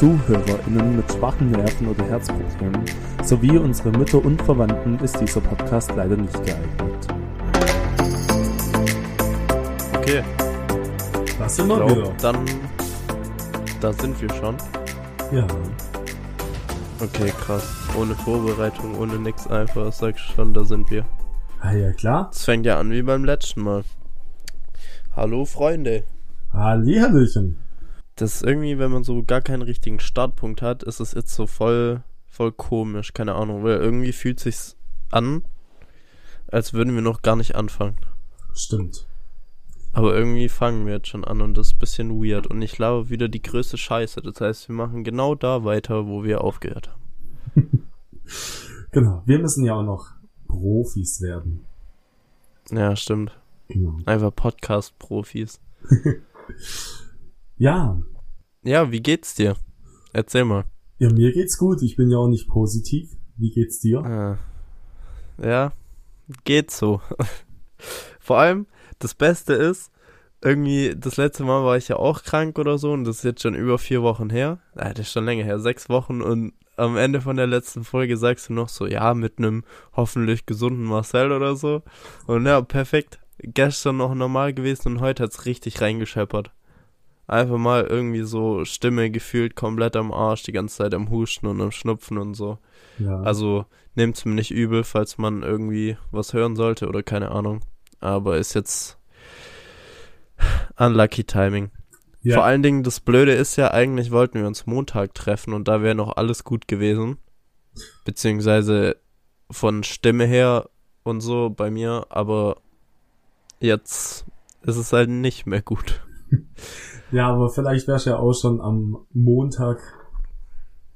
ZuhörerInnen mit schwachen Nerven oder Herzproblemen sowie unsere Mütter und Verwandten ist dieser Podcast leider nicht geeignet. Okay, Das sind wir wieder. dann da sind wir schon. Ja. Okay, krass. Ohne Vorbereitung, ohne nix einfach, sag ich schon, da sind wir. Ah, ja, klar. Es fängt ja an wie beim letzten Mal. Hallo Freunde. Hallihallöchen. Das ist irgendwie, wenn man so gar keinen richtigen Startpunkt hat, ist es jetzt so voll, voll komisch, keine Ahnung, weil irgendwie fühlt sich's an, als würden wir noch gar nicht anfangen. Stimmt. Aber irgendwie fangen wir jetzt schon an und das ist ein bisschen weird. Und ich glaube wieder die größte Scheiße. Das heißt, wir machen genau da weiter, wo wir aufgehört haben. Genau. Wir müssen ja auch noch Profis werden. Ja, stimmt. Genau. Einfach Podcast-Profis. Ja. Ja, wie geht's dir? Erzähl mal. Ja, mir geht's gut. Ich bin ja auch nicht positiv. Wie geht's dir? Ah. Ja, geht so. Vor allem, das Beste ist, irgendwie, das letzte Mal war ich ja auch krank oder so und das ist jetzt schon über vier Wochen her. Ah, das ist schon länger her, sechs Wochen und am Ende von der letzten Folge sagst du noch so, ja, mit einem hoffentlich gesunden Marcel oder so. Und ja, perfekt. Gestern noch normal gewesen und heute hat's richtig reingescheppert. Einfach mal irgendwie so Stimme gefühlt komplett am Arsch, die ganze Zeit am Husten und am Schnupfen und so. Ja. Also nehmt's mir nicht übel, falls man irgendwie was hören sollte oder keine Ahnung. Aber ist jetzt unlucky Timing. ja. Vor allen Dingen, das Blöde ist ja, eigentlich wollten wir uns Montag treffen und da wäre noch alles gut gewesen. Beziehungsweise von Stimme her und so bei mir, aber jetzt ist es halt nicht mehr gut. ja, aber vielleicht wär's ja auch schon am Montag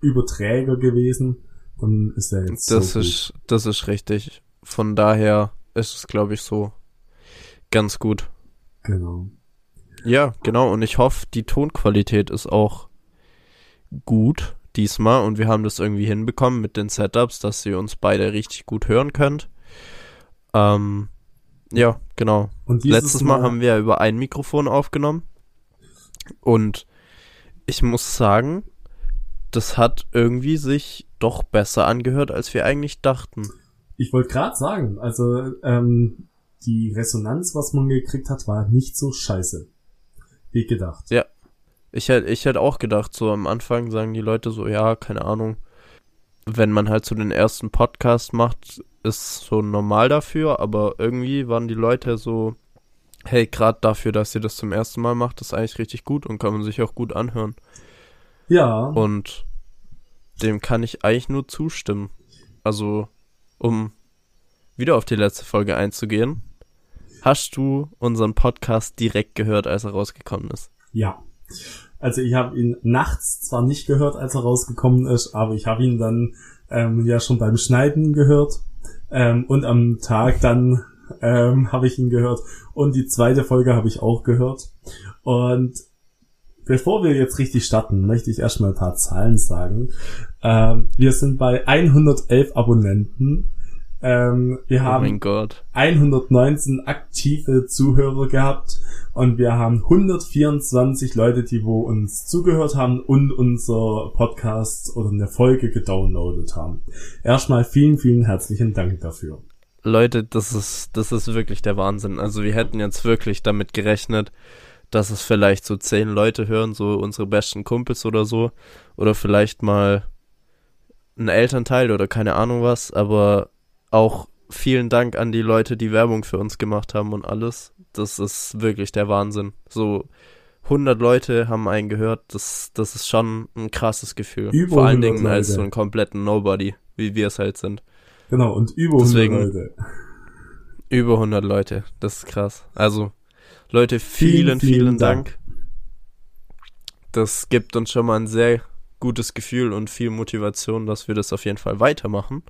Überträger gewesen. Dann ist er jetzt Das so ist, das ist richtig. Von daher ist es, glaube ich, so ganz gut. gut. Genau. Ja, genau. Und ich hoffe, die Tonqualität ist auch gut diesmal und wir haben das irgendwie hinbekommen mit den Setups, dass ihr uns beide richtig gut hören könnt. Ähm, ja, genau. Und Letztes Mal haben wir ja über ein Mikrofon aufgenommen und ich muss sagen, das hat irgendwie sich doch besser angehört, als wir eigentlich dachten. Ich wollte gerade sagen, also ähm, die Resonanz, was man gekriegt hat, war nicht so scheiße. Wie gedacht. Ja. Ich hätte ich hätt auch gedacht, so am Anfang sagen die Leute so, ja, keine Ahnung, wenn man halt so den ersten Podcast macht, ist so normal dafür, aber irgendwie waren die Leute so, hey, gerade dafür, dass ihr das zum ersten Mal macht, ist eigentlich richtig gut und kann man sich auch gut anhören. Ja, Und dem kann ich eigentlich nur zustimmen. Also, um wieder auf die letzte Folge einzugehen, hast du unseren Podcast direkt gehört, als er rausgekommen ist? ja. Also ich habe ihn nachts zwar nicht gehört, als er rausgekommen ist, aber ich habe ihn dann ähm, ja schon beim Schneiden gehört. Ähm, und am Tag dann ähm, habe ich ihn gehört. Und die zweite Folge habe ich auch gehört. Und bevor wir jetzt richtig starten, möchte ich erstmal ein paar Zahlen sagen. Ähm, wir sind bei 111 Abonnenten. Ähm, wir Oh haben mein Gott. 119 aktive Zuhörer gehabt und wir haben 124 Leute, die wo uns zugehört haben und unser Podcast oder eine Folge gedownloadet haben. Erstmal vielen, vielen herzlichen Dank dafür. Leute, das ist, das ist wirklich der Wahnsinn. Also wir hätten jetzt wirklich damit gerechnet, dass es vielleicht so zehn Leute hören, so unsere besten Kumpels oder so. Oder vielleicht mal ein Elternteil oder keine Ahnung was. Aber auch vielen Dank an die Leute, die Werbung für uns gemacht haben und alles. Das ist wirklich der Wahnsinn. So 100 Leute haben einen gehört. Das, das ist schon ein krasses Gefühl. Über Vor allen 100 Dingen als so ein kompletten Nobody, wie wir es halt sind. Genau, und über Deswegen- 100 Leute. Über 100 Leute, das ist krass. Also, Leute, Vielen, vielen, vielen, vielen Dank. Das gibt uns schon mal ein sehr gutes Gefühl und viel Motivation, dass wir das auf jeden Fall weitermachen.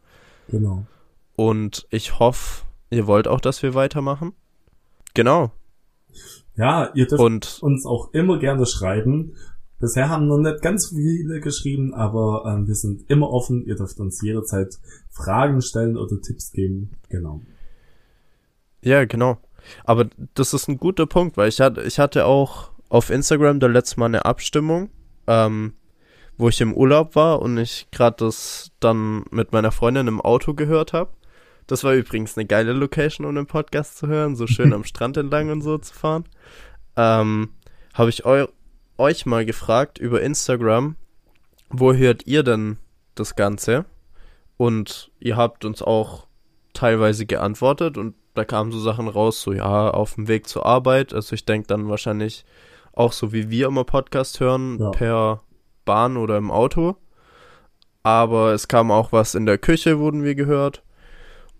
Genau. Und ich hoffe, ihr wollt auch, dass wir weitermachen. Genau. Ja, ihr dürft Und uns auch immer gerne schreiben. Bisher haben noch nicht ganz viele geschrieben, aber ähm, wir sind immer offen. Ihr dürft uns jederzeit Fragen stellen oder Tipps geben. Genau. ja, genau. Aber das ist ein guter Punkt, weil ich hatte, ich hatte auch auf Instagram da letzte Mal eine Abstimmung, ähm, wo ich im Urlaub war und ich gerade das dann mit meiner Freundin im Auto gehört habe. Das war übrigens eine geile Location, um den Podcast zu hören, so schön am Strand entlang und so zu fahren. Ähm, habe ich eu euch mal gefragt über Instagram, wo hört ihr denn das Ganze? Und ihr habt uns auch teilweise geantwortet und da kamen so Sachen raus, so ja, auf dem Weg zur Arbeit. Also ich denke dann wahrscheinlich auch so wie wir immer Podcast hören, Ja. per Bahn oder im Auto. Aber es kam auch was in der Küche, wurden wir gehört.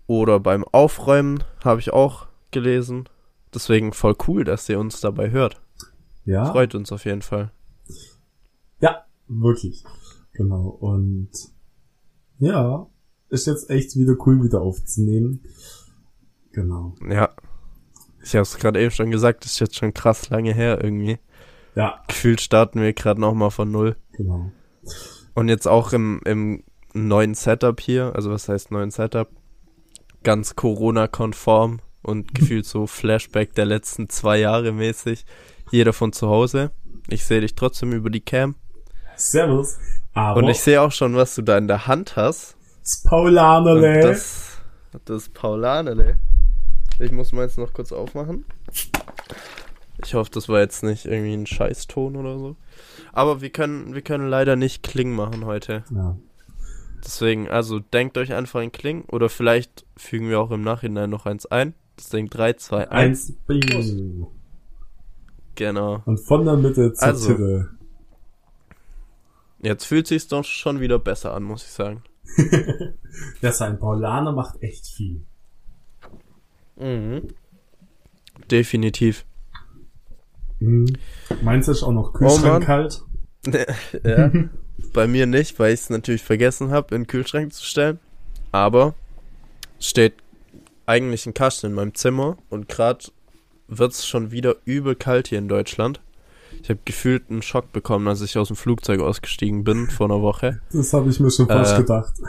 Oder beim Aufräumen habe ich auch gelesen. Deswegen voll cool, dass ihr uns dabei hört. Ja, Freut uns auf jeden Fall. ja, wirklich. Genau. Und ja, ist jetzt echt wieder cool, wieder aufzunehmen. Genau. Ja. Ich habe es gerade eben schon gesagt, ist jetzt schon krass lange her irgendwie. Ja, Gefühlt starten wir gerade nochmal von null. genau. Und jetzt auch im, im neuen Setup hier, also was heißt neuen Setup? Ganz Corona-konform und gefühlt so Flashback der letzten zwei Jahre mäßig. Jeder von zu Hause. Ich sehe dich trotzdem über die Cam. Servus. Aber Und ich sehe auch schon, was du da in der Hand hast. das Paulanerle. das, das Paulanele. Ich muss meins noch kurz aufmachen. Ich hoffe, das war jetzt nicht irgendwie ein Scheißton oder so. Aber wir können, wir können leider nicht Kling machen heute. Ja. Deswegen, also denkt euch einfach ein Kling oder vielleicht fügen wir auch im Nachhinein noch eins ein. Deswegen 3, 2, 1. Eins, bing. Genau. Und von der Mitte zur Also. Titte. Jetzt fühlt sich's doch schon wieder besser an, muss ich sagen. Ja, sein Paulaner macht echt viel. Mhm. Definitiv. Mhm. Meins ist auch noch Oh. Kühlschrank kalt. ja. Bei mir nicht, weil ich es natürlich vergessen habe, in den Kühlschrank zu stellen. Aber steht eigentlich ein Kasten in meinem Zimmer und gerade wird's schon wieder übel kalt hier in Deutschland. Ich habe gefühlt einen Schock bekommen, als ich aus dem Flugzeug ausgestiegen bin vor einer Woche. Das habe ich mir schon fast Äh. gedacht.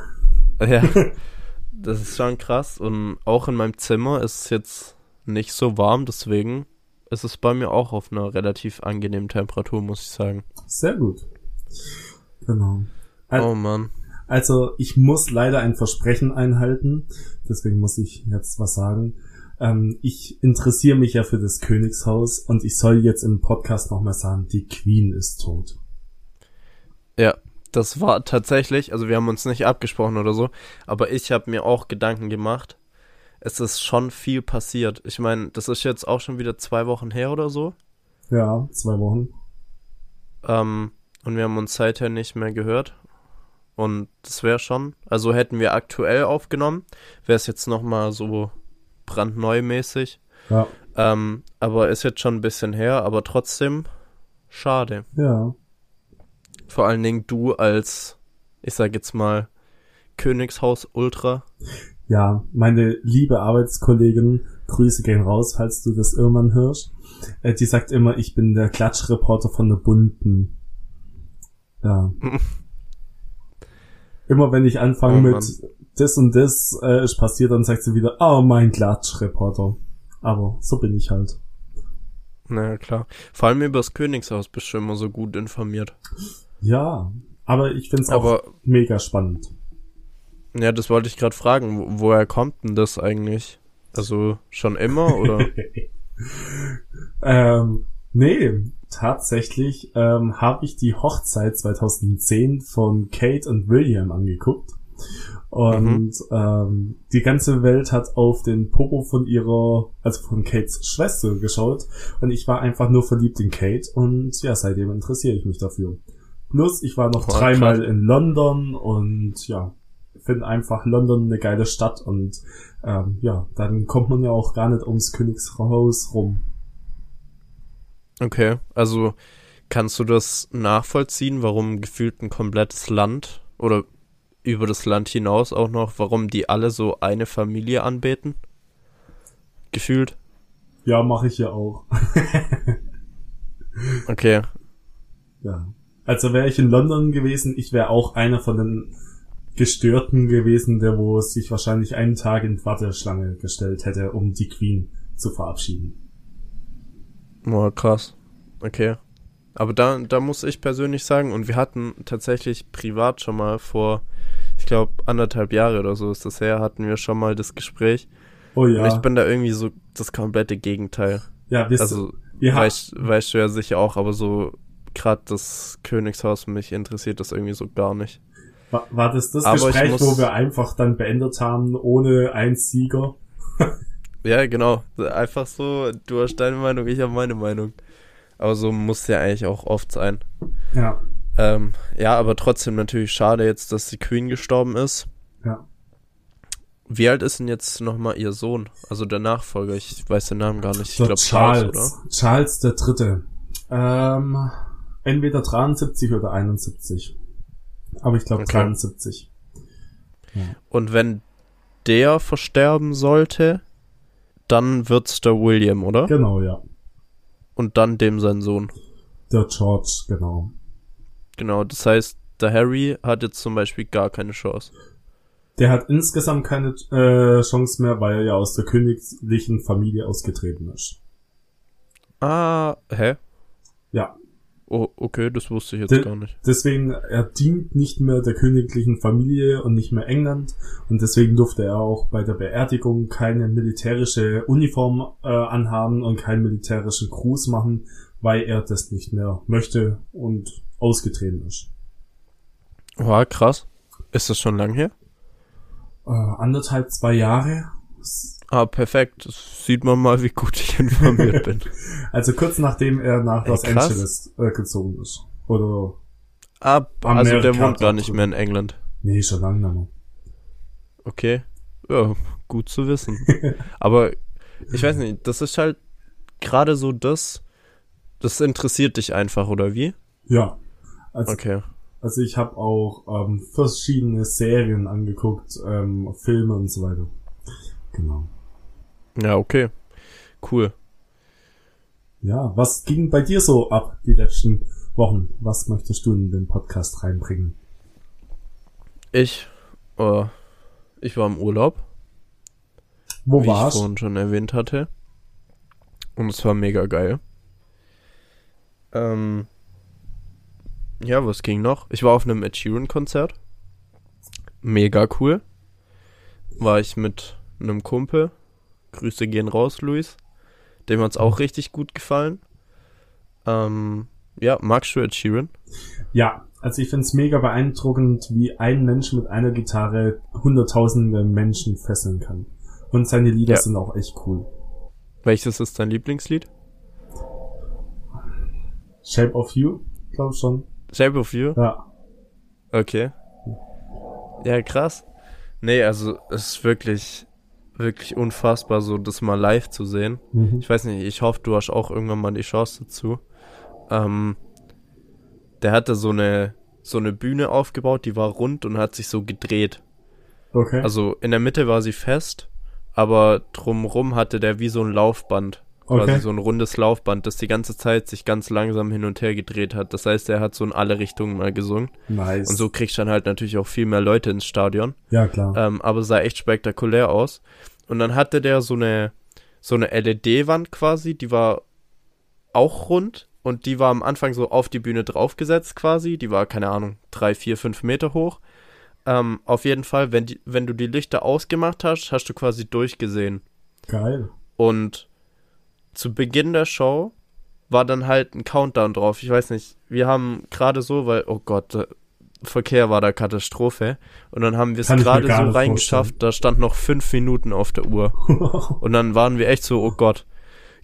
Ja, das ist schon krass. Und auch in meinem Zimmer ist es jetzt nicht so warm, deswegen ist es bei mir auch auf einer relativ angenehmen Temperatur, muss ich sagen. Sehr gut. Genau. Al- Oh Mann. Also ich muss leider ein Versprechen einhalten, deswegen muss ich jetzt was sagen. Ähm, ich interessiere mich ja für das Königshaus und ich soll jetzt im Podcast nochmal sagen, die Queen ist tot. Ja, das war tatsächlich, also wir haben uns nicht abgesprochen oder so, aber ich habe mir auch Gedanken gemacht. Es ist schon viel passiert. Ich meine, das ist jetzt auch schon wieder zwei Wochen her oder so. Ja, zwei Wochen. Ähm, und wir haben uns seither nicht mehr gehört. Und das wäre schon, also hätten wir aktuell aufgenommen, wäre es jetzt nochmal so brandneu mäßig. Ja, Ähm, aber ist jetzt schon ein bisschen her, aber trotzdem schade. ja. Vor allen Dingen du als, ich sag jetzt mal, Königshaus Ultra. Ja, meine liebe Arbeitskollegin, Grüße gehen raus, falls du das irgendwann hörst. Äh, die sagt immer, ich bin der Klatschreporter von der Bunten. Ja. immer wenn ich anfange Oh mit. Das und das äh, ist passiert, dann sagt sie wieder, oh mein Klatschreporter. Aber so bin ich halt. Naja, klar. Vor allem über das Königshaus bist du immer so gut informiert. Ja, aber ich find's auch Aber, mega spannend. ja, das wollte ich gerade fragen. Wo, woher kommt denn das eigentlich? Also, schon immer oder? ähm, nee, tatsächlich ähm, habe ich die Hochzeit 2010 von Kate und William angeguckt. Und ähm, die ganze Welt hat auf den Popo von ihrer, also von Kates Schwester geschaut. Und ich war einfach nur verliebt in Kate. Und ja, seitdem interessiere ich mich dafür. Plus, ich war noch Oh, dreimal krass. in London und ja, finde einfach London eine geile Stadt. Und ähm, ja, dann kommt man ja auch gar nicht ums Königshaus rum. Okay, also kannst du das nachvollziehen, warum gefühlt ein komplettes Land oder über das Land hinaus auch noch, warum die alle so eine Familie anbeten? Gefühlt? Ja, mache ich ja auch. Okay, Ja. Also wäre ich in London gewesen, ich wäre auch einer von den Gestörten gewesen, der wo sich wahrscheinlich einen Tag in Warteschlange gestellt hätte, um die Queen zu verabschieden. oh, krass. Okay. Aber da, da muss ich persönlich sagen, und wir hatten tatsächlich privat schon mal vor, ich glaube, anderthalb Jahre oder so ist das her, hatten wir schon mal das Gespräch. Oh ja. Und ich bin da irgendwie so das komplette Gegenteil. ja, wir, Also, ha- weißt, weißt du ja sicher auch, aber so gerade das Königshaus, mich interessiert das irgendwie so gar nicht. war, war das das Aber Gespräch, muss- wo wir einfach dann beendet haben, ohne einen Sieger? Ja, genau. Einfach so, du hast deine Meinung, ich habe meine Meinung. Aber so muss ja eigentlich auch oft sein. Ja, Ähm, ja, aber trotzdem natürlich schade jetzt, dass die Queen gestorben ist. ja. Wie alt ist denn jetzt nochmal ihr Sohn? Also der Nachfolger, ich weiß den Namen gar nicht. Ich glaube Charles. Charles, oder? Charles der Dritte. Ähm, entweder 73 oder 71. Aber ich glaube Okay. 73. Und wenn der versterben sollte, dann wird's der William, oder? Genau, ja. Und dann dem sein Sohn. Der George, genau. Genau, das heißt, der Harry hat jetzt zum Beispiel gar keine Chance. Der hat insgesamt keine äh, Chance mehr, weil er ja aus der königlichen Familie ausgetreten ist. Ah, hä? Ja, Oh, okay, das wusste ich jetzt De- gar nicht. deswegen, er dient nicht mehr der königlichen Familie und nicht mehr England und deswegen durfte er auch bei der Beerdigung keine militärische Uniform äh, anhaben und keinen militärischen Gruß machen, weil er das nicht mehr möchte und ausgetreten ist. Wow, krass. Ist das schon lang her? Äh, anderthalb, zwei Jahre. Ah, perfekt. Das sieht man mal, wie gut ich informiert bin. Also kurz nachdem er nach Ey, Los krass. Angeles äh, gezogen ist. Oder, Ah, also der wohnt gar nicht mehr in England. nee, schon lange nicht mehr. Okay. Ja, gut zu wissen. Aber ich weiß nicht, das ist halt gerade so das, das interessiert dich einfach, oder wie? Ja. Also, Okay. also ich habe auch ähm, verschiedene Serien angeguckt, ähm, Filme und so weiter. Genau. Ja, okay. Cool. Ja, was ging bei dir so ab die letzten Wochen? Was möchtest du in den Podcast reinbringen? Ich, äh, ich war im Urlaub, Wo wie ich warst? vorhin schon erwähnt hatte. Und es war mega geil. Ähm, ja, was ging noch? Ich war auf einem Ed Sheeran-Konzert. Mega cool. War ich mit einem Kumpel. Grüße gehen raus, Luis. Dem hat's auch richtig gut gefallen. Ähm, ja, magst du Ed Sheeran? Ja, also ich find's mega beeindruckend, wie ein Mensch mit einer Gitarre hunderttausende Menschen fesseln kann. Und seine Lieder Ja. sind auch echt cool. Welches ist dein Lieblingslied? Shape of You, glaub schon. Shape of You? Ja. Okay. Ja, krass. Nee, also es ist wirklich, wirklich unfassbar, so das mal live zu sehen. Mhm. Ich weiß nicht, ich hoffe, du hast auch irgendwann mal die Chance dazu. Ähm, der hatte so eine, so eine Bühne aufgebaut, die war rund und hat sich so gedreht. Okay. Also in der Mitte war sie fest, aber drumrum hatte der wie so ein Laufband. Quasi Okay. so ein rundes Laufband, das die ganze Zeit sich ganz langsam hin und her gedreht hat. Das heißt, er hat so in alle Richtungen mal gesungen. nice. Und so kriegst du dann halt natürlich auch viel mehr Leute ins Stadion. ja, klar. Ähm, aber sah echt spektakulär aus. Und dann hatte der so eine, so eine LED-Wand quasi, die war auch rund und die war am Anfang so auf die Bühne draufgesetzt quasi. Die war, keine Ahnung, drei, vier, fünf Meter hoch. Ähm, auf jeden Fall, wenn, die, wenn du die Lichter ausgemacht hast, hast du quasi durchgesehen. Geil. Und zu Beginn der Show war dann halt ein Countdown drauf. Ich weiß nicht, wir haben gerade so, weil, oh Gott, der Verkehr war da Katastrophe. Und dann haben wir es gerade so reingeschafft, da stand noch fünf Minuten auf der Uhr. Und dann waren wir echt so, oh Gott,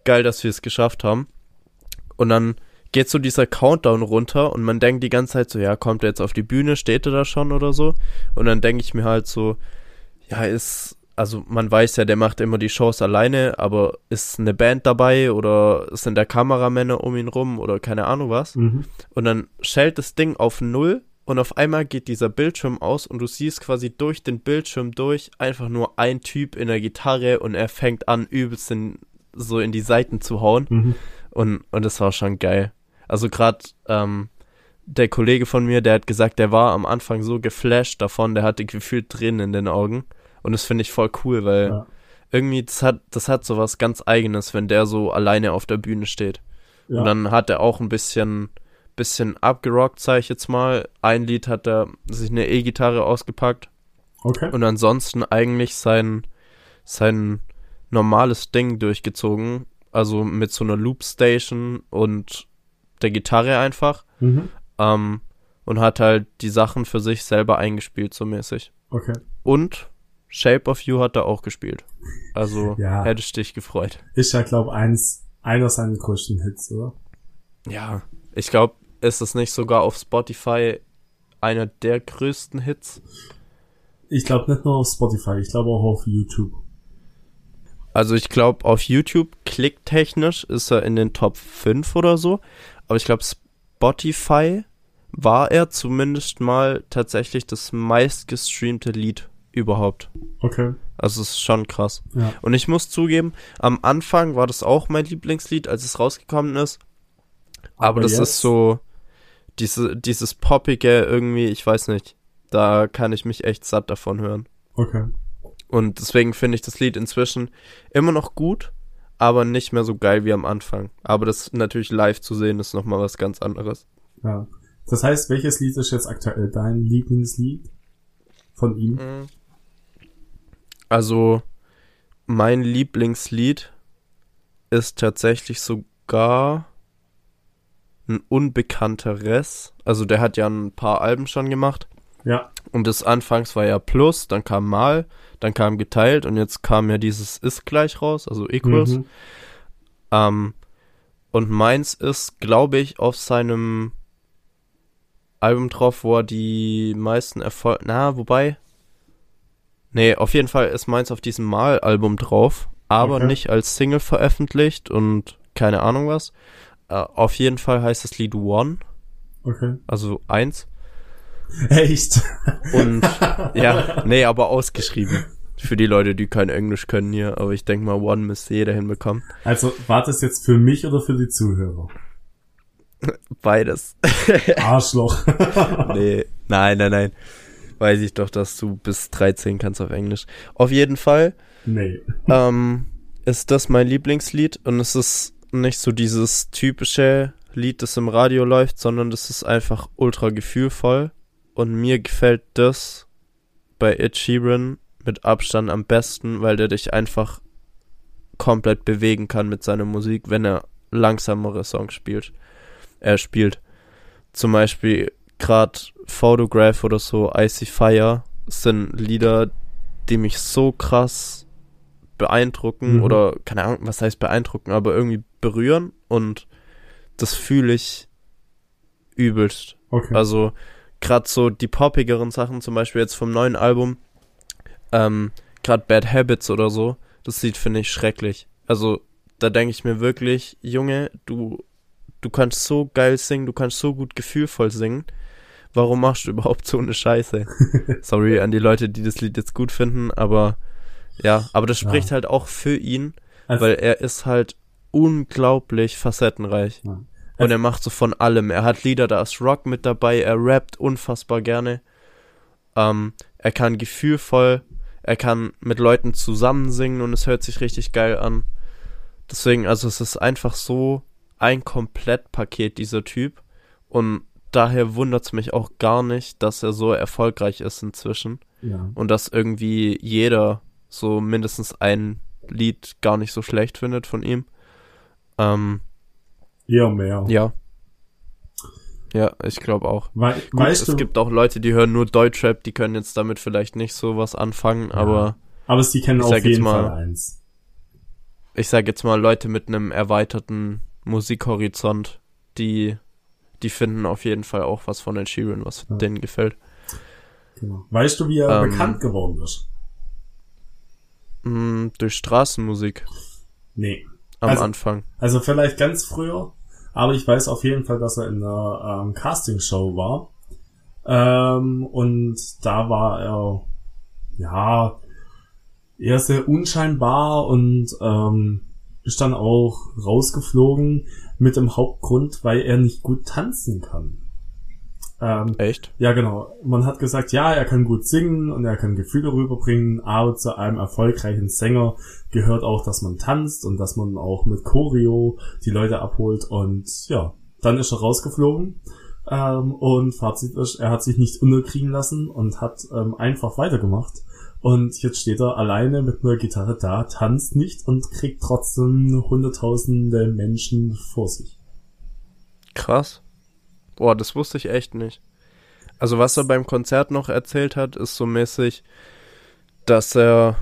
geil, dass wir es geschafft haben. Und dann geht so dieser Countdown runter und man denkt die ganze Zeit so, ja, kommt er jetzt auf die Bühne, steht er da schon oder so? Und dann denke ich mir halt so, ja, ist, also man weiß ja, der macht immer die Shows alleine, aber ist eine Band dabei oder sind da Kameramänner um ihn rum oder keine Ahnung was? mhm. Und dann schellt das Ding auf Null und auf einmal geht dieser Bildschirm aus und du siehst quasi durch den Bildschirm durch einfach nur ein Typ in der Gitarre und er fängt an, übelst in, so in die Seiten zu hauen. Mhm. Und, und das war schon geil. Also gerade ähm, der Kollege von mir, der hat gesagt, der war am Anfang so geflasht davon, der hatte gefühlt Tränen in den Augen. Und das finde ich voll cool, weil Ja. irgendwie, das hat, das hat so was ganz Eigenes, wenn der so alleine auf der Bühne steht. Ja. Und dann hat er auch ein bisschen bisschen abgerockt, sag ich jetzt mal. Ein Lied hat er sich eine E-Gitarre ausgepackt Okay. und ansonsten eigentlich sein, sein normales Ding durchgezogen. Also mit so einer Loopstation und der Gitarre einfach. Mhm. Ähm, und hat halt die Sachen für sich selber eingespielt, so mäßig. Okay. Und Shape of You hat er auch gespielt. Also Ja. hättest dich gefreut. Ist ja, glaub, eins, einer seiner größten Hits, oder? Ja, ich glaube, ist es nicht sogar auf Spotify einer der größten Hits? Ich glaube nicht nur auf Spotify, ich glaube auch auf YouTube. Also ich glaube, auf YouTube klicktechnisch ist er in den Top 5 oder so. Aber ich glaube, Spotify war er zumindest mal tatsächlich das meistgestreamte Lied überhaupt. Okay. Also es ist schon krass. Ja. Und ich muss zugeben, am Anfang war das auch mein Lieblingslied, als es rausgekommen ist. Aber, Aber das jetzt? ist so diese, dieses poppige irgendwie, ich weiß nicht. Da kann ich mich echt satt davon hören. Okay. Und deswegen finde ich das Lied inzwischen immer noch gut, aber nicht mehr so geil wie am Anfang. Aber das natürlich live zu sehen ist nochmal was ganz anderes. Ja. Das heißt, welches Lied ist jetzt aktuell dein Lieblingslied von ihm? Also, mein Lieblingslied ist tatsächlich sogar ein unbekannteres. Also, der hat ja ein paar Alben schon gemacht. Ja. Und das anfangs war ja Plus, dann kam Mal, dann kam Geteilt und jetzt kam ja dieses Ist gleich raus, also Equals. Mhm. Ähm, und meins ist, glaube ich, auf seinem Album drauf, wo er die meisten Erfolge. Na, wobei. Nee, auf jeden Fall ist meins auf diesem Mal-Album drauf, aber Okay. nicht als Single veröffentlicht und keine Ahnung was. Äh, auf jeden Fall heißt das Lied One, Okay. also eins. Echt? Und ja, nee, aber ausgeschrieben. Für die Leute, die kein Englisch können hier, aber ich denke mal, One müsste jeder hinbekommen. Also, war das jetzt für mich oder für die Zuhörer? Beides. Arschloch. nee, nein, nein, nein. Weiß ich doch, dass du bis 13 kannst auf Englisch. Auf jeden Fall nee. ähm, ist das mein Lieblingslied und es ist nicht so dieses typische Lied, das im Radio läuft, sondern das ist einfach ultra gefühlvoll und mir gefällt das bei Ed Sheeran mit Abstand am besten, weil der dich einfach komplett bewegen kann mit seiner Musik, wenn er langsamere Songs spielt. Er spielt zum Beispiel gerade Photograph oder so, Icy Fire sind Lieder, die mich so krass beeindrucken Mhm. oder keine Ahnung, was heißt beeindrucken, aber irgendwie berühren und das fühle ich übelst. Okay. Also gerade so die poppigeren Sachen, zum Beispiel jetzt vom neuen Album, ähm, gerade Bad Habits oder so, das Lied finde ich schrecklich. Also da denke ich mir wirklich, Junge, du, du kannst so geil singen, du kannst so gut gefühlvoll singen. Warum machst du überhaupt so eine Scheiße? Sorry an die Leute, die das Lied jetzt gut finden, aber ja, aber das Ja. spricht halt auch für ihn, Also- weil er ist halt unglaublich facettenreich. Ja. Und er macht so von allem. Er hat Lieder, da ist Rock mit dabei, er rappt unfassbar gerne. Ähm, er kann gefühlvoll, er kann mit Leuten zusammen singen und es hört sich richtig geil an. Deswegen, also es ist einfach so ein Komplettpaket, dieser Typ. Und daher wundert es mich auch gar nicht, dass er so erfolgreich ist inzwischen. ja. Und dass irgendwie jeder so mindestens ein Lied gar nicht so schlecht findet von ihm. Ähm, Eher mehr. ja. Ja, ich glaube auch. Wei Gut, weißt es du, gibt auch Leute, die hören nur Deutschrap, die können jetzt damit vielleicht nicht so was anfangen, aber aber sie kennen auf jeden mal- Fall eins. ich sage jetzt mal Leute mit einem erweiterten Musikhorizont, die die finden auf jeden Fall auch was von Ed Sheeran, was Ja. denen gefällt. Genau. Weißt du, wie er Ähm, bekannt geworden ist? Mm, durch Straßenmusik Nee. am Also- Anfang. Also vielleicht ganz früher, aber ich weiß auf jeden Fall, dass er in einer ähm, Castingshow war. Ähm, und da war er, ja, eher sehr unscheinbar und ähm, ist dann auch rausgeflogen mit dem Hauptgrund, weil er nicht gut tanzen kann. Ähm, Echt? ja, genau. Man hat gesagt, ja, er kann gut singen und er kann Gefühle rüberbringen, aber zu einem erfolgreichen Sänger gehört auch, dass man tanzt und dass man auch mit Choreo die Leute abholt und ja, dann ist er rausgeflogen. Ähm, und Fazit ist, er hat sich nicht unterkriegen lassen und hat ähm, einfach weitergemacht. Und jetzt steht er alleine mit einer Gitarre da, tanzt nicht und kriegt trotzdem hunderttausende Menschen vor sich. Krass. Boah, das wusste ich echt nicht. Also was er beim Konzert noch erzählt hat, ist so mäßig, dass er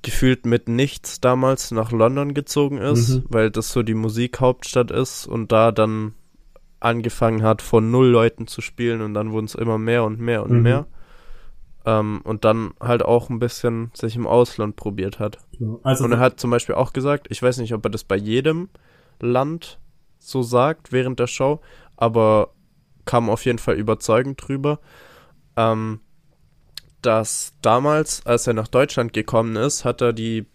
gefühlt mit nichts damals nach London gezogen ist, mhm. weil das so die Musikhauptstadt ist und da dann angefangen hat, von null Leuten zu spielen und dann wurden es immer mehr und mehr und mhm. mehr. Ähm, und dann halt auch ein bisschen sich im Ausland probiert hat. Also und er hat zum Beispiel auch gesagt, ich weiß nicht, ob er das bei jedem Land so sagt während der Show, aber kam auf jeden Fall überzeugend drüber, ähm, dass damals, als er nach Deutschland gekommen ist, hat er die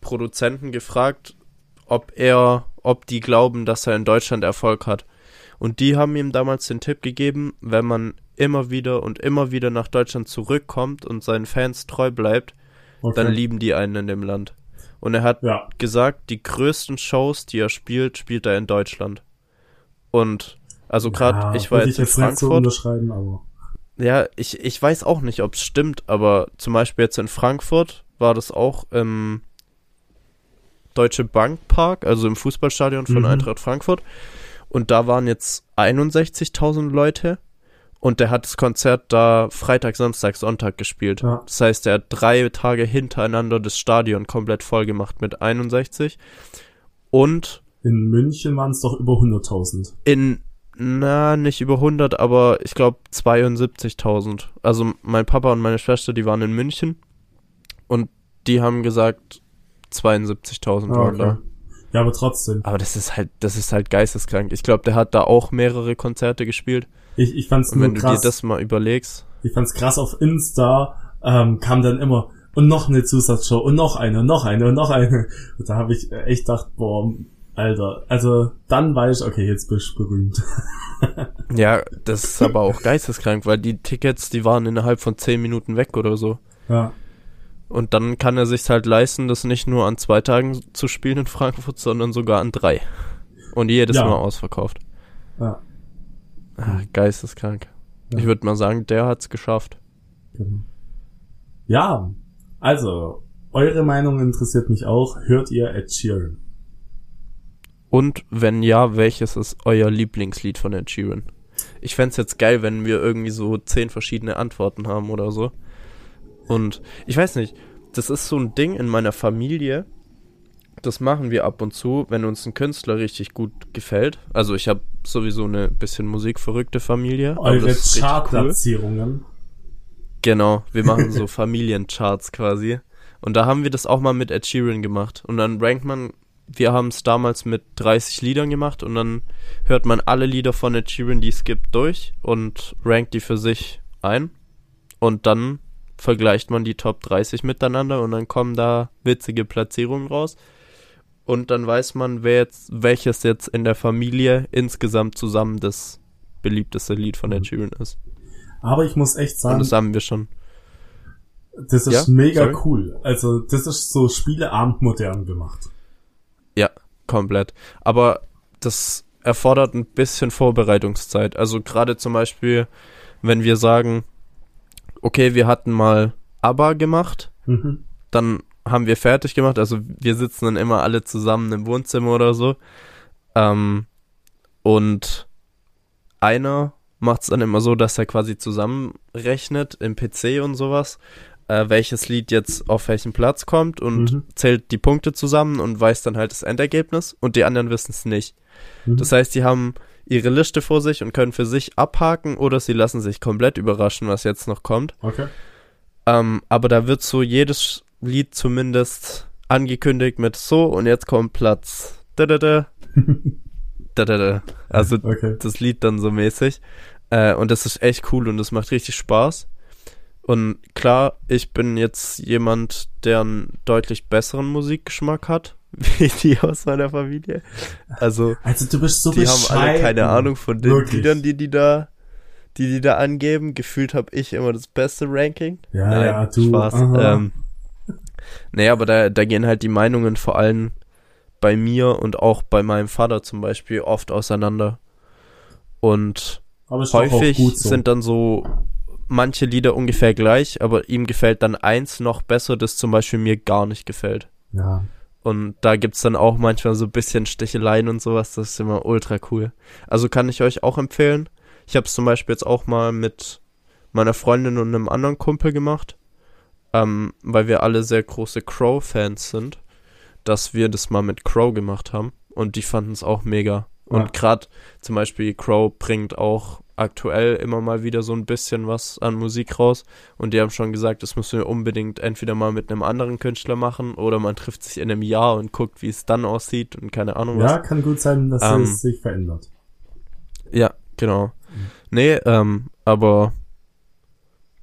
Produzenten gefragt, ob er, ob die glauben, dass er in Deutschland Erfolg hat. Und die haben ihm damals den Tipp gegeben, wenn man immer wieder und immer wieder nach Deutschland zurückkommt und seinen Fans treu bleibt, okay. dann lieben die einen in dem Land. Und er hat ja. gesagt, die größten Shows, die er spielt, spielt er in Deutschland. Und also gerade, ja, ich war jetzt in Frankfurt. Ja, ich, ich weiß auch nicht, ob es stimmt, aber zum Beispiel jetzt in Frankfurt war das auch im Deutsche Bank Park, also im Fußballstadion von mhm. Eintracht Frankfurt. Und da waren jetzt 61.000 Leute und der hat das Konzert da Freitag, Samstag, Sonntag gespielt. Ja. Das heißt, er hat drei Tage hintereinander das Stadion komplett voll gemacht mit 61. Und in München waren es doch über 100.000. In, na, nicht über 100, aber ich glaube 72.000. Also mein Papa und meine Schwester, die waren in München und die haben gesagt 72.000 ah, waren okay. da. Ja, aber trotzdem. Aber das ist halt, das ist halt geisteskrank. Ich glaube, der hat da auch mehrere Konzerte gespielt. Ich, ich fand's Und nur wenn krass. du dir das mal überlegst. Ich fand's krass auf Insta, ähm, kam dann immer, und noch eine Zusatzshow, und noch eine, und noch eine, und noch eine. Und da habe ich echt gedacht, boah, Alter, also dann weiß ich, okay, jetzt bist du berühmt. ja, das ist aber auch geisteskrank, weil die Tickets, die waren innerhalb von zehn Minuten weg oder so. Ja. Und dann kann er sich halt leisten, das nicht nur an zwei Tagen zu spielen in Frankfurt, sondern sogar an drei. Und jedes ja. Mal ausverkauft. Ja. Ach, geisteskrank. Ja. Ich würde mal sagen, der hat's geschafft. Genau. Ja, also, eure Meinung interessiert mich auch. Hört ihr Ed Sheeran? Und wenn ja, welches ist euer Lieblingslied von Ed Sheeran? Ich fände jetzt geil, wenn wir irgendwie so zehn verschiedene Antworten haben oder so. Und ich weiß nicht, das ist so ein Ding in meiner Familie. Das machen wir ab und zu, wenn uns ein Künstler richtig gut gefällt. Also ich habe sowieso eine bisschen musikverrückte Familie. Eure Chartplatzierungen. Cool. Genau, wir machen so Familiencharts quasi. Und da haben wir das auch mal mit Ed Sheeran gemacht. Und dann rankt man, wir haben es damals mit 30 Liedern gemacht und dann hört man alle Lieder von Ed Sheeran, die es gibt, durch und rankt die für sich ein. Und dann vergleicht man die Top 30 miteinander und dann kommen da witzige Platzierungen raus. Und dann weiß man, wer jetzt, welches jetzt in der Familie insgesamt zusammen das beliebteste Lied von Ed Sheeran ist. Aber ich muss echt sagen. Und das haben wir schon. Das ist ja? mega Sorry? cool. Also, das ist so Spieleabend modern gemacht. Ja, komplett. Aber das erfordert ein bisschen Vorbereitungszeit. Also gerade zum Beispiel, wenn wir sagen, okay, wir hatten mal ABBA gemacht, mhm. dann haben wir fertig gemacht, also wir sitzen dann immer alle zusammen im Wohnzimmer oder so. Ähm, und einer macht es dann immer so, dass er quasi zusammenrechnet im PC und sowas, äh, welches Lied jetzt auf welchen Platz kommt und mhm. zählt die Punkte zusammen und weiß dann halt das Endergebnis und die anderen wissen es nicht. Mhm. Das heißt, die haben ihre Liste vor sich und können für sich abhaken oder sie lassen sich komplett überraschen, was jetzt noch kommt. Okay. Ähm, aber da wird so jedes Lied zumindest angekündigt mit so und jetzt kommt Platz. Da, da, da. da, da, da. Also okay. das Lied dann so mäßig. Äh, und das ist echt cool und das macht richtig Spaß. Und klar, ich bin jetzt jemand, der einen deutlich besseren Musikgeschmack hat, wie die aus meiner Familie. Also, also du bist so die haben alle keine Ahnung von den Wirklich? Liedern, die die da, die die da angeben. Gefühlt habe ich immer das beste Ranking. Ja, Nein, ja, du. Spaß. Ähm, nee, aber da, da gehen halt die Meinungen vor allem bei mir und auch bei meinem Vater zum Beispiel oft auseinander. Und häufig so. sind dann so manche Lieder ungefähr gleich, aber ihm gefällt dann eins noch besser, das zum Beispiel mir gar nicht gefällt. ja. Und da gibt's dann auch manchmal so ein bisschen Sticheleien und sowas, das ist immer ultra cool. Also kann ich euch auch empfehlen. Ich habe es zum Beispiel jetzt auch mal mit meiner Freundin und einem anderen Kumpel gemacht, ähm, weil wir alle sehr große Crow-Fans sind, dass wir das mal mit Crow gemacht haben und die fanden es auch mega. Ja. Und gerade zum Beispiel Crow bringt auch aktuell immer mal wieder so ein bisschen was an Musik raus und die haben schon gesagt, das müssen wir unbedingt entweder mal mit einem anderen Künstler machen oder man trifft sich in einem Jahr und guckt, wie es dann aussieht und keine Ahnung was. Ja, kann gut sein, dass Ähm, es sich verändert. Ja, genau. Nee, ähm, aber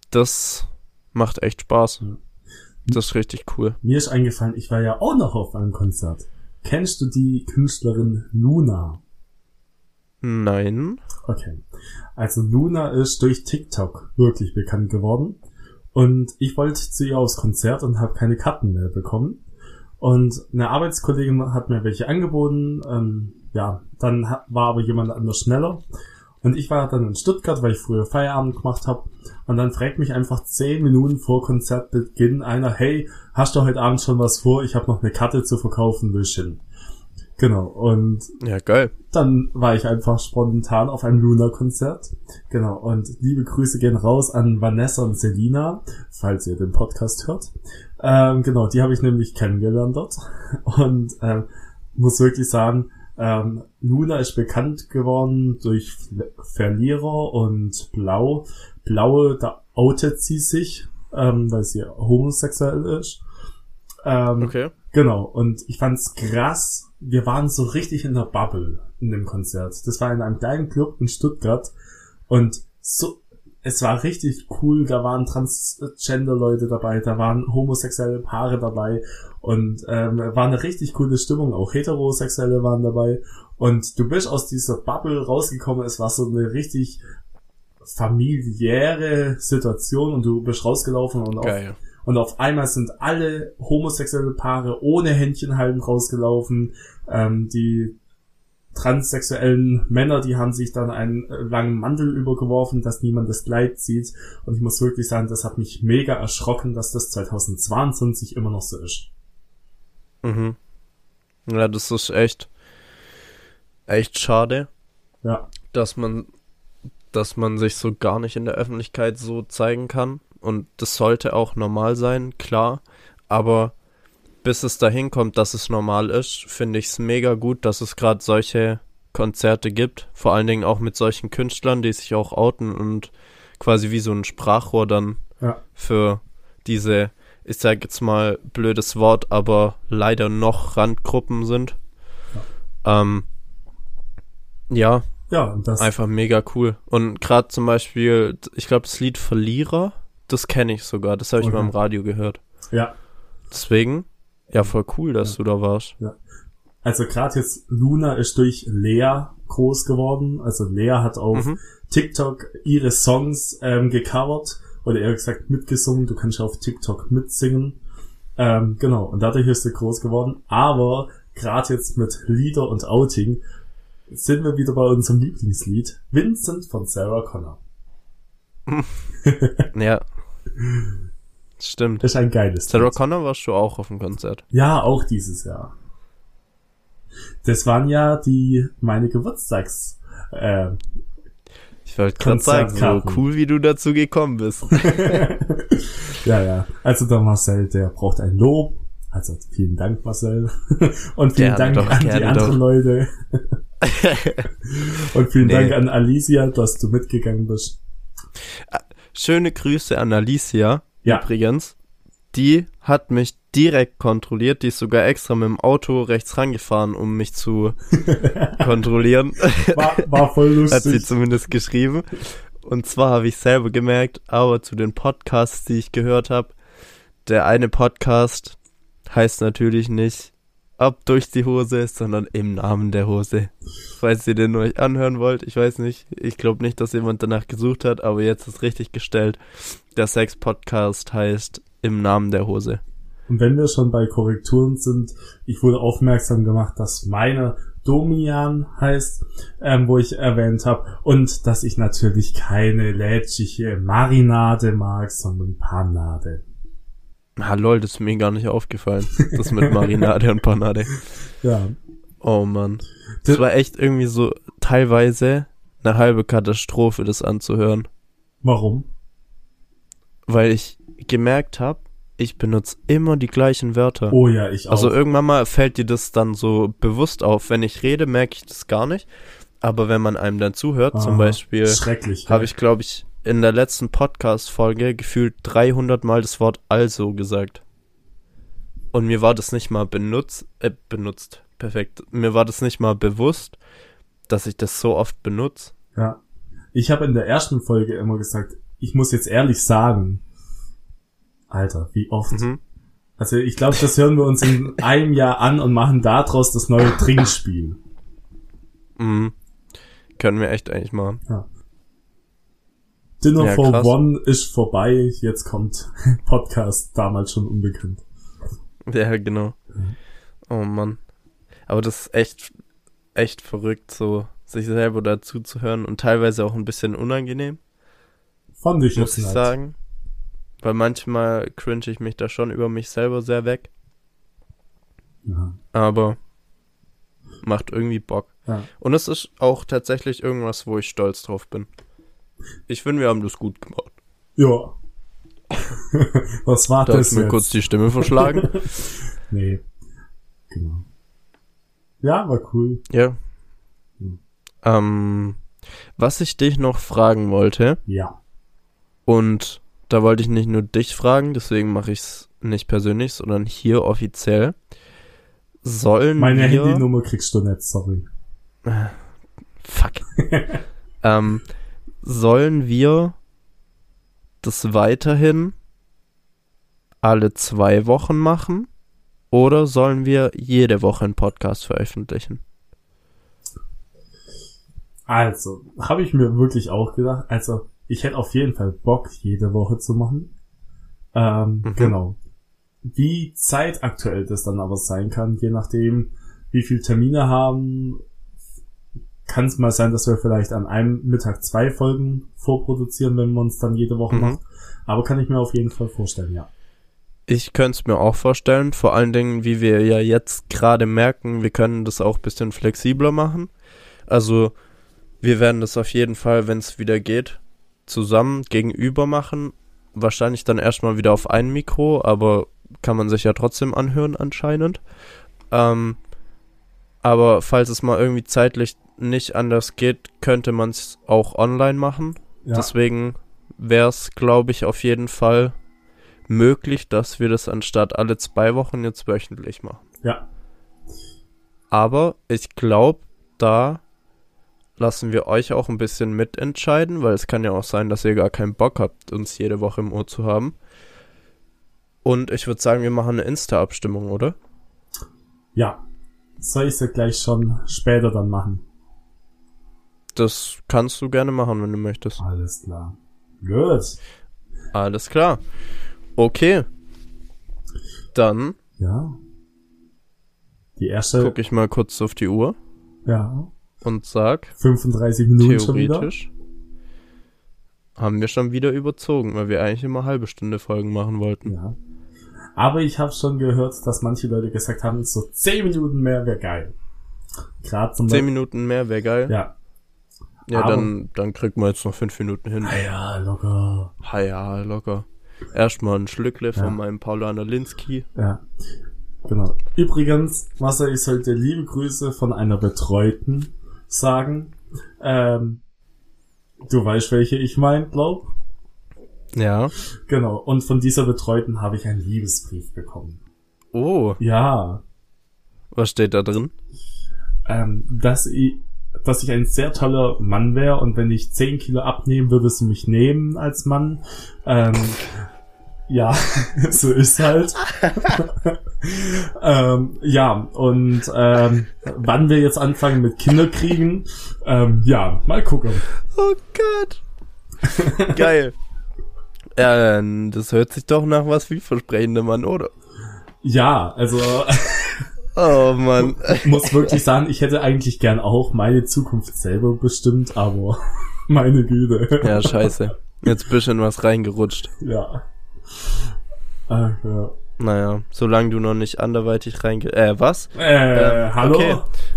das macht echt Spaß. Ja. Das ist richtig cool. Mir ist eingefallen, ich war ja auch noch auf einem Konzert. Kennst du die Künstlerin Luna? Nein. Okay. Also Luna ist durch TikTok wirklich bekannt geworden. Und ich wollte zu ihr aufs Konzert und habe keine Karten mehr bekommen. Und eine Arbeitskollegin hat mir welche angeboten. Ähm, ja, dann war aber jemand anders schneller. Und ich war dann in Stuttgart, weil ich früher Feierabend gemacht habe. Und dann fragt mich einfach zehn Minuten vor Konzertbeginn einer, hey, hast du heute Abend schon was vor? Ich habe noch eine Karte zu verkaufen, willst du hin? Genau. Und Ja, geil. dann war ich einfach spontan auf einem Luna-Konzert. Genau. Und liebe Grüße gehen raus an Vanessa und Selina, falls ihr den Podcast hört. Ähm, genau, die habe ich nämlich kennengelernt dort. Und ähm, muss wirklich sagen, ähm, Luna ist bekannt geworden durch Ver- Verlierer und Blau. Blaue, da outet sie sich, ähm, weil sie homosexuell ist. Ähm, Okay. Genau, und ich fand's krass. Wir waren so richtig in der Bubble in dem Konzert. Das war in einem kleinen Club in Stuttgart und so, es war richtig cool. Da waren Transgender-Leute dabei, da waren homosexuelle Paare dabei und ähm, war eine richtig coole Stimmung. Auch Heterosexuelle waren dabei und du bist aus dieser Bubble rausgekommen. Es war so eine richtig familiäre Situation und du bist rausgelaufen und auf und auf einmal sind alle homosexuelle Paare ohne Händchen halten rausgelaufen. Ähm, die transsexuellen Männer, die haben sich dann einen langen Mantel übergeworfen, dass niemand das Kleid sieht. Und ich muss wirklich sagen, das hat mich mega erschrocken, dass das 2022 immer noch so ist. Mhm. Ja, das ist echt, echt schade, Ja, dass man, dass man sich so gar nicht in der Öffentlichkeit so zeigen kann. Und das sollte auch normal sein, klar. Aber bis es dahin kommt, dass es normal ist, finde ich es mega gut, dass es gerade solche Konzerte gibt. Vor allen Dingen auch mit solchen Künstlern, die sich auch outen und quasi wie so ein Sprachrohr dann ja, für diese, ich sag jetzt mal blödes Wort, aber leider noch Randgruppen sind. Ähm, ja, ja, einfach mega cool. Und gerade zum Beispiel, ich glaube, das Lied Verlierer, das kenne ich sogar, das habe ich mal im Okay. Radio gehört. ja, Deswegen, ja, voll cool, dass du da warst. also gerade jetzt Luna ist durch Lea groß geworden. Also Lea hat auf Mhm. TikTok ihre Songs ähm, gecovert oder eher gesagt mitgesungen. Du kannst ja auf TikTok mitsingen. Ähm, genau, und dadurch ist sie groß geworden. Aber gerade jetzt mit Lieder und Outing sind wir wieder bei unserem Lieblingslied. Vincent von Sarah Connor. Ja. Stimmt. Das ist ein geiles Sarah Lied. Connor warst du auch auf dem Konzert. Ja, auch dieses Jahr. Das waren ja die meine Geburtstags. Äh, wollte gerade sagen, so cool, wie du dazu gekommen bist. ja, ja. Also der Marcel, der braucht ein Lob. Also vielen Dank, Marcel. Und vielen Gerne Dank doch, an die anderen doch. Leute. Und vielen Nee. Dank an Alicia, dass du mitgegangen bist. Schöne Grüße an Alicia, Ja. übrigens. Die hat mich direkt kontrolliert. Die ist sogar extra mit dem Auto rechts rangefahren, um mich zu kontrollieren. War, war voll hat sie lustig. zumindest geschrieben. Und zwar habe ich selber gemerkt, aber zu den Podcasts, die ich gehört habe, der eine Podcast heißt natürlich nicht ab durch die Hose, sondern im Namen der Hose. Falls ihr den euch anhören wollt, ich weiß nicht. Ich glaube nicht, dass jemand danach gesucht hat, aber jetzt ist richtig gestellt. Der Sex-Podcast heißt im Namen der Hose. Und wenn wir schon bei Korrekturen sind, ich wurde aufmerksam gemacht, dass meine Domian heißt, ähm, wo ich erwähnt habe. Und dass ich natürlich keine lätschige Marinade mag, sondern Panade. Ah, lol, das ist mir gar nicht aufgefallen. Das mit Marinade und Panade. Ja. Oh Mann. Das war echt irgendwie so teilweise eine halbe Katastrophe, das anzuhören. Warum? Weil ich gemerkt habe, ich benutze immer die gleichen Wörter. Oh ja, ich auch. Also irgendwann mal fällt dir das dann so bewusst auf. Wenn ich rede, merke ich das gar nicht. Aber wenn man einem dann zuhört, Ah, zum Beispiel, habe ich, glaube ich, in der letzten Podcast-Folge gefühlt 300 Mal das Wort also gesagt. Und mir war das nicht mal benutzt, äh, benutzt, perfekt. Mir war das nicht mal bewusst, dass ich das so oft benutze. Ja. Ich habe in der ersten Folge immer gesagt, ich muss jetzt ehrlich sagen, Alter, wie oft. Mhm. Also ich glaube, das hören wir uns in einem Jahr an und machen daraus das neue Trinkspiel. Mhm. Können wir echt eigentlich machen. Dinner Ja, for krass. One ist vorbei, jetzt kommt Podcast, damals schon unbekannt. Ja, genau. Oh Mann. Aber das ist echt, echt verrückt, so sich selber dazu zu hören und teilweise auch ein bisschen unangenehm, Fand ich muss jetzt ich nicht. sagen. Weil manchmal cringe ich mich da schon über mich selber sehr weg. Ja. Aber macht irgendwie Bock. Ja. Und es ist auch tatsächlich irgendwas, wo ich stolz drauf bin. Ich finde, wir haben das gut gemacht. ja. Was war Da das hast du mir jetzt? kurz die Stimme verschlagen. nee. Genau. Ja, war cool. ja. Hm. Ähm, was ich dich noch fragen wollte, Ja. und da wollte ich nicht nur dich fragen, deswegen mache ich es nicht persönlich, sondern hier offiziell. Sollen Meine wir... Handynummer kriegst du nicht, sorry. Fuck. ähm, sollen wir das weiterhin alle zwei Wochen machen? Oder sollen wir jede Woche einen Podcast veröffentlichen? Also, habe ich mir wirklich auch gedacht. Also, ich hätte auf jeden Fall Bock, jede Woche zu machen. Ähm, Mhm. Genau. Wie zeitaktuell das dann aber sein kann, je nachdem, wie viel Termine haben, kann es mal sein, dass wir vielleicht an einem Mittag zwei Folgen vorproduzieren, wenn man uns dann jede Woche Mhm. macht. Aber kann ich mir auf jeden Fall vorstellen, ja. Ich könnte es mir auch vorstellen, vor allen Dingen, wie wir ja jetzt gerade merken, wir können das auch ein bisschen flexibler machen. Also, wir werden das auf jeden Fall, wenn es wieder geht, zusammen gegenüber machen. Wahrscheinlich dann erstmal wieder auf ein Mikro, aber kann man sich ja trotzdem anhören anscheinend. Ähm, aber falls es mal irgendwie zeitlich nicht anders geht, könnte man es auch online machen. ja. Deswegen wäre es, glaube ich, auf jeden Fall möglich, dass wir das anstatt alle zwei Wochen jetzt wöchentlich machen. ja. Aber ich glaube, da lassen wir euch auch ein bisschen mitentscheiden, weil es kann ja auch sein, dass ihr gar keinen Bock habt, uns jede Woche im Ohr zu haben. Und ich würde sagen, wir machen eine Insta-Abstimmung, oder? Ja. Soll ich sie gleich schon später dann machen? Das kannst du gerne machen, wenn du möchtest. Alles klar. Gut. Alles klar. Okay. Dann Ja. Die erste, gucke ich mal kurz auf die Uhr ja, und sag, 35 Minuten schon wieder. Haben wir schon wieder überzogen, weil wir eigentlich immer halbe Stunde Folgen machen wollten. Ja. Aber ich habe schon gehört, dass manche Leute gesagt haben, so 10 Minuten mehr wäre geil. Gerade zum Zehn Minuten mehr wäre geil. Ja. Ja, aber- dann, dann kriegt man jetzt noch fünf Minuten hin. Ah ja, locker. Ha ja, locker. Erstmal ein Schlückle Ja. von meinem Paulaner Linsky. Ja. Genau. Übrigens, Wasser, ich sollte liebe Grüße von einer Betreuten sagen. Ähm, du weißt, welche ich mein, glaub. Ja. Genau. Und von dieser Betreuten habe ich einen Liebesbrief bekommen. Oh, Ja. was steht da drin? ähm, dass ich, dass ich ein sehr toller Mann wäre und wenn ich 10 Kilo abnehmen, würde sie mich nehmen als Mann. Ähm, ja, so ist halt. ähm, ja, und ähm, wann wir jetzt anfangen mit Kinderkriegen, ähm, ja, mal gucken. Oh Gott. Geil. Ja, das hört sich doch nach was vielversprechendem an, oder? Ja, also Oh Mann. Ich muss wirklich sagen, ich hätte eigentlich gern auch meine Zukunft selber bestimmt, aber meine Güte. Ja, scheiße. Jetzt bist du in was reingerutscht. Ja. Ach, ja. Naja, solange du noch nicht anderweitig reinge... Äh, was? Äh, Ähm, hallo? Okay,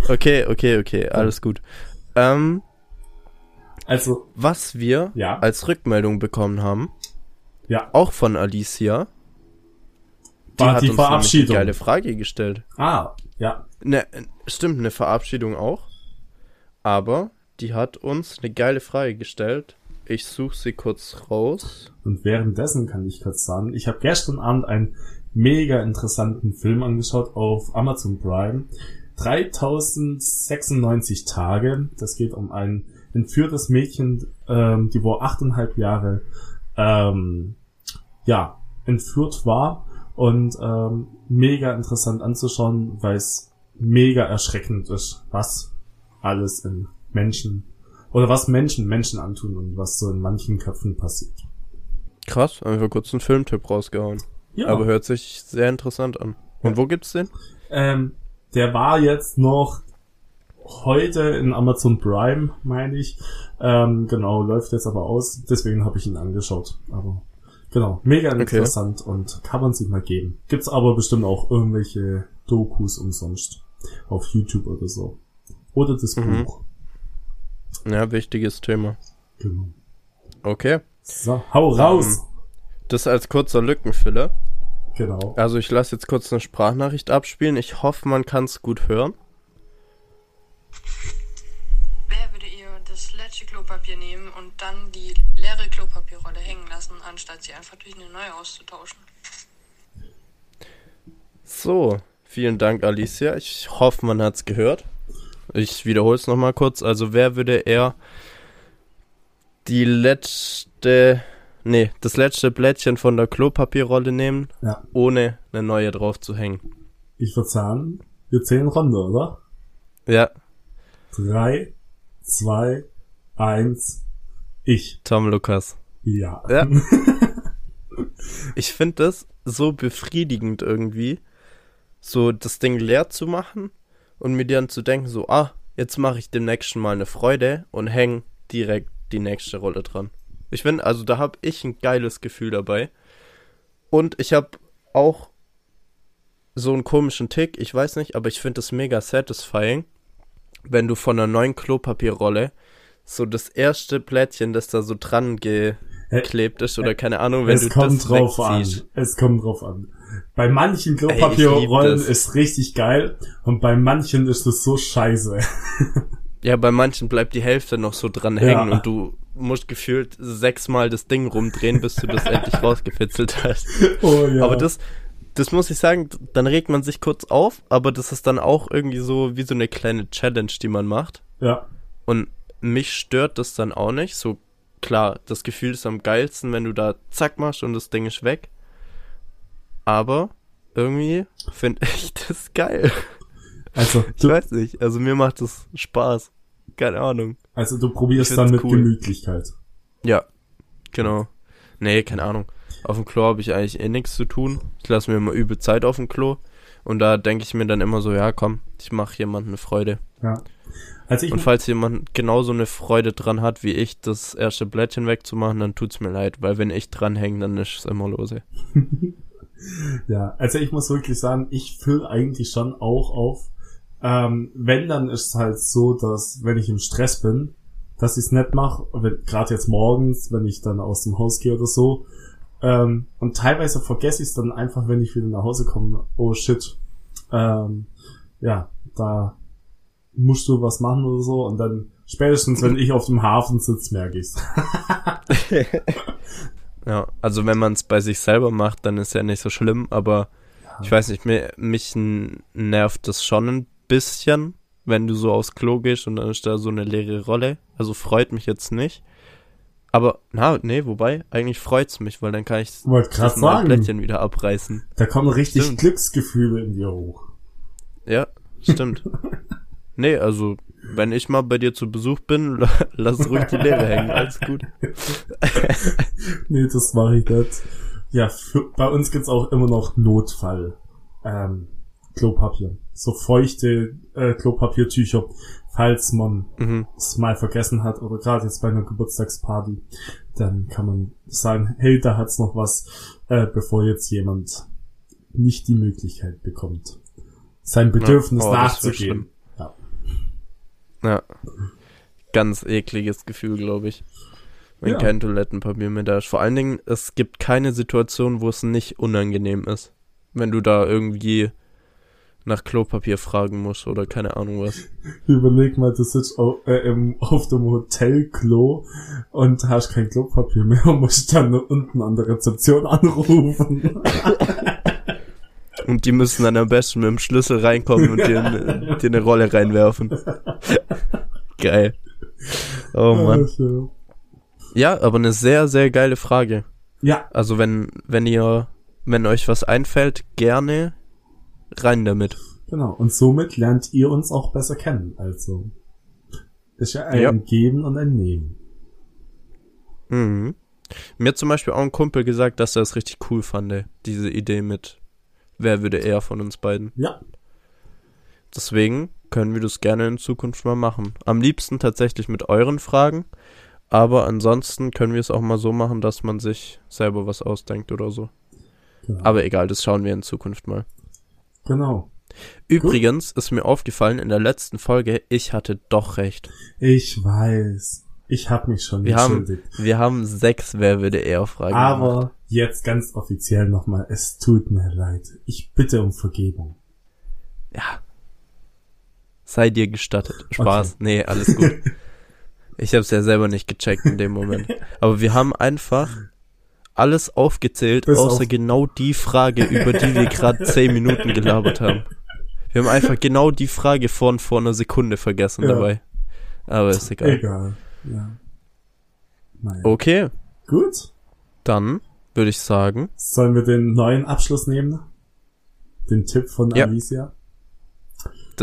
okay, okay, okay, alles gut. Ähm, Also, was wir Ja. als Rückmeldung bekommen haben, ja. auch von Alicia, die War hat die uns nämlich eine Verabschiedung. geile Frage gestellt. Ah, ja. Ne, stimmt, eine Verabschiedung auch. Aber die hat uns eine geile Frage gestellt. Ich suche sie kurz raus. Und währenddessen kann ich kurz sagen, ich habe gestern Abend einen mega interessanten Film angeschaut auf Amazon Prime. 3096 Tage. Das geht um ein entführtes Mädchen, ähm, die wohl achteinhalb Jahre ähm, ja entführt war und ähm, mega interessant anzuschauen, weil es mega erschreckend ist, was alles in Menschen oder was Menschen Menschen antun und was so in manchen Köpfen passiert. Krass, einfach kurz einen Filmtipp rausgehauen. Ja. Aber hört sich sehr interessant an. Und wo gibt's den? Ähm, der war jetzt noch heute in Amazon Prime, meine ich. Ähm, genau, läuft jetzt aber aus. Deswegen habe ich ihn angeschaut. Aber genau, mega interessant und kann man sich mal geben. Gibt's aber bestimmt auch irgendwelche Dokus umsonst auf YouTube oder so. Oder das Mhm. Buch. Ja, wichtiges Thema. Genau. Okay. So, hau raus. Das als kurzer Lückenfüller. Genau. Also ich lasse jetzt kurz eine Sprachnachricht abspielen. Ich hoffe, man kann es gut hören. Wer würde ihr das letzte Klopapier nehmen und dann die leere Klopapierrolle hängen lassen, anstatt sie einfach durch eine neue auszutauschen? So, vielen Dank, Alicia. Ich hoffe, man hat's gehört. Ich wiederhole es nochmal kurz. Also wer würde eher die letzte, nee, das letzte Blättchen von der Klopapierrolle nehmen, Ja. ohne eine neue drauf zu hängen? Ich würde sagen, wir zählen Runde, oder? Ja, Drei, zwei, eins, ich. Tom Lukas. Ja. Ja. Ich finde das so befriedigend irgendwie, so das Ding leer zu machen und mir dann zu denken, so, ah, jetzt mache ich dem nächsten Mal eine Freude und häng direkt die nächste Rolle dran. Ich finde, also da habe ich ein geiles Gefühl dabei. Und ich habe auch so einen komischen Tick, ich weiß nicht, aber ich finde es mega satisfying, wenn du von einer neuen Klopapierrolle so das erste Plättchen, das da so dran geklebt ist oder keine Ahnung, wenn es du kommt das drauf an. wegziehst. Es kommt drauf an. Bei manchen Klopapierrollen ist richtig geil und bei manchen ist es so scheiße. Ja, bei manchen bleibt die Hälfte noch so dran Ja. hängen und du musst gefühlt sechsmal das Ding rumdrehen, bis du das endlich rausgefitzelt hast. Oh ja. Aber das, das muss ich sagen, dann regt man sich kurz auf, aber das ist dann auch irgendwie so wie so eine kleine Challenge, die man macht. Ja. Und mich stört das dann auch nicht. So klar, das Gefühl ist am geilsten, wenn du da zack machst und das Ding ist weg. Aber irgendwie finde ich das geil. Also Ich weiß nicht. Also mir macht das Spaß. Keine Ahnung. also du probierst dann mit cool. Gemütlichkeit. Ja, genau. Nee, keine Ahnung. Auf dem Klo habe ich eigentlich eh nichts zu tun. Ich lasse mir immer übel Zeit auf dem Klo. Und da denke ich mir dann immer so, ja komm, ich mache jemandem eine Freude. Ja. Also ich Und falls jemand genauso eine Freude dran hat wie ich, das erste Blättchen wegzumachen, dann tut's mir leid, weil wenn ich dranhänge, dann ist es immer lose. Ja, also ich muss wirklich sagen, ich fülle eigentlich schon auch auf. Ähm, wenn, dann ist es halt so, dass wenn ich im Stress bin, dass ich es nicht mache, gerade jetzt morgens, wenn ich dann aus dem Haus gehe oder so. Ähm, und teilweise vergesse ich es dann einfach, wenn ich wieder nach Hause komme. Oh shit. Ähm, ja, da musst du was machen oder so. Und dann spätestens, wenn ich auf dem Hafen sitze, merke ich's. Ja, also wenn man es bei sich selber macht, dann ist ja nicht so schlimm, aber ich weiß nicht, mir, mich nervt das schon ein bisschen, wenn du so aufs Klo gehst und dann ist da so eine leere Rolle. Also freut mich jetzt nicht. Aber, na, nee, wobei, eigentlich freut's mich, weil dann kann ich das. Blättchen wieder abreißen. Da kommen richtig Stimmt. Glücksgefühle in dir hoch. Ja, stimmt. nee, also, wenn ich mal bei dir zu Besuch bin, lass ruhig die Leere hängen, alles gut. nee, das mache ich nicht. Ja, für, bei uns gibt's auch immer noch Notfall. Ähm, Klopapier. so feuchte äh, Klopapiertücher, falls man Mhm. es mal vergessen hat oder gerade jetzt bei einer Geburtstagsparty, dann kann man sagen, hey, da hat's noch was, äh, bevor jetzt jemand nicht die Möglichkeit bekommt, sein Bedürfnis Oh, das wär nachzugehen. Ja. Ganz ekliges Gefühl, glaube ich. Wenn Ja. kein Toilettenpapier mehr da ist. Vor allen Dingen, es gibt keine Situation, wo es nicht unangenehm ist. Wenn du da irgendwie nach Klopapier fragen musst oder keine Ahnung was. Überleg mal, du sitzt auf, äh, im, auf dem Hotelklo und hast kein Klopapier mehr und musst dann unten an der Rezeption anrufen. Und die müssen dann am besten mit dem Schlüssel reinkommen und dir, dir eine Rolle reinwerfen. Geil. Oh Mann. Ja, aber eine sehr, sehr geile Frage. Ja, Also wenn, wenn ihr, wenn euch was einfällt, gerne rein damit. genau. Und somit lernt ihr uns auch besser kennen. Also, ist ja ein Ja. Geben und ein Nehmen. Mhm. Mir hat zum Beispiel auch ein Kumpel gesagt, dass er es richtig cool fand, diese Idee mit, wer würde eher von uns beiden. Ja, Deswegen können wir das gerne in Zukunft mal machen. Am liebsten tatsächlich mit euren Fragen, aber ansonsten können wir es auch mal so machen, dass man sich selber was ausdenkt oder so. genau. Aber egal, das schauen wir in Zukunft mal. genau. Übrigens ist mir aufgefallen in der letzten Folge, ich hatte doch recht. Ich weiß. Ich habe mich schon Wir haben, wir haben sechs Wer würde eher Fragen. gemacht. Aber jetzt ganz offiziell nochmal, es tut mir leid. Ich bitte um Vergebung. Ja. Sei dir gestattet. Spaß. Nee, alles gut. Ich hab's ja selber nicht gecheckt in dem Moment. Aber wir haben einfach alles aufgezählt, Bis außer auf- genau die Frage, über die wir gerade zehn Minuten gelabert haben. Wir haben einfach genau die Frage von vor einer Sekunde vergessen Ja. dabei. Aber ist egal. Egal. Ja. Naja. Okay, Gut. dann würde ich sagen, Sollen wir den neuen Abschluss nehmen? Den Tipp von Ja. Alicia?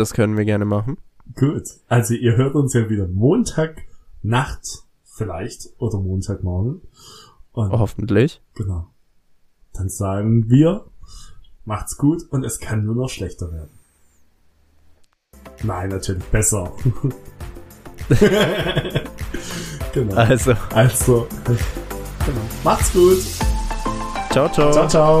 Das können wir gerne machen. Gut. Also ihr hört uns ja wieder Montag Nacht vielleicht oder Montagmorgen. Und Hoffentlich. genau. Dann sagen wir, macht's gut und es kann nur noch schlechter werden. Nein, natürlich besser. genau. Also, Also, genau. macht's gut. ciao, ciao. Ciao, ciao.